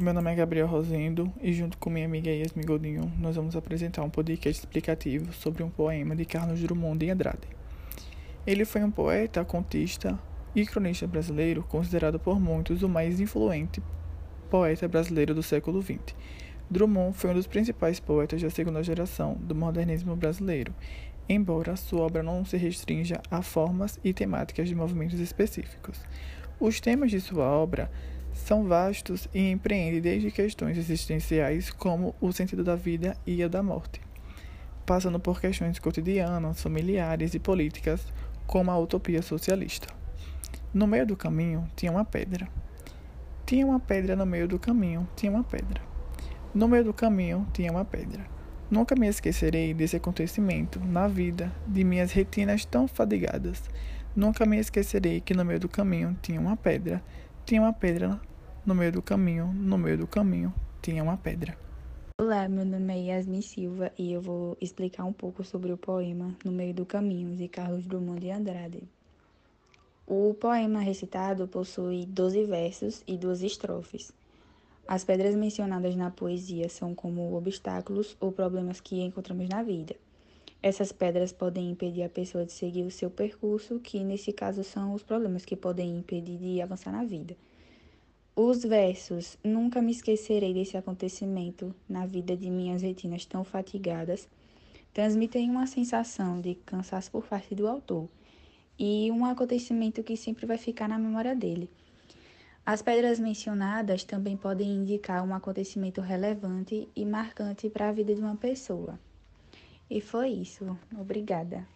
Meu nome é Gabriel Rosendo e junto com minha amiga Yasmin Godinho nós vamos apresentar um podcast explicativo sobre um poema de Carlos Drummond de Andrade. Ele foi um poeta, contista e cronista brasileiro considerado por muitos o mais influente poeta brasileiro do século XX. Drummond foi um dos principais poetas da segunda geração do modernismo brasileiro, embora sua obra não se restrinja a formas e temáticas de movimentos específicos. Os temas de sua obra são vastos e empreendem desde questões existenciais como o sentido da vida e a da morte, passando por questões cotidianas, familiares e políticas, como a utopia socialista. No meio do caminho tinha uma pedra. Tinha uma pedra no meio do caminho, tinha uma pedra. No meio do caminho tinha uma pedra. Nunca me esquecerei desse acontecimento na vida de minhas retinas tão fadigadas. Nunca me esquecerei que no meio do caminho tinha uma pedra. Tinha uma pedra no meio do caminho, no meio do caminho, tinha uma pedra. Olá, meu nome é Yasmin Silva e eu vou explicar um pouco sobre o poema No Meio do Caminho, de Carlos Drummond de Andrade. O poema recitado possui 12 versos e duas estrofes. As pedras mencionadas na poesia são como obstáculos ou problemas que encontramos na vida. Essas pedras podem impedir a pessoa de seguir o seu percurso, que nesse caso são os problemas que podem impedir de avançar na vida. Os versos Nunca me esquecerei desse acontecimento na vida de minhas retinas tão fatigadas transmitem uma sensação de cansaço por parte do autor e um acontecimento que sempre vai ficar na memória dele. As pedras mencionadas também podem indicar um acontecimento relevante e marcante para a vida de uma pessoa. E foi isso. Obrigada.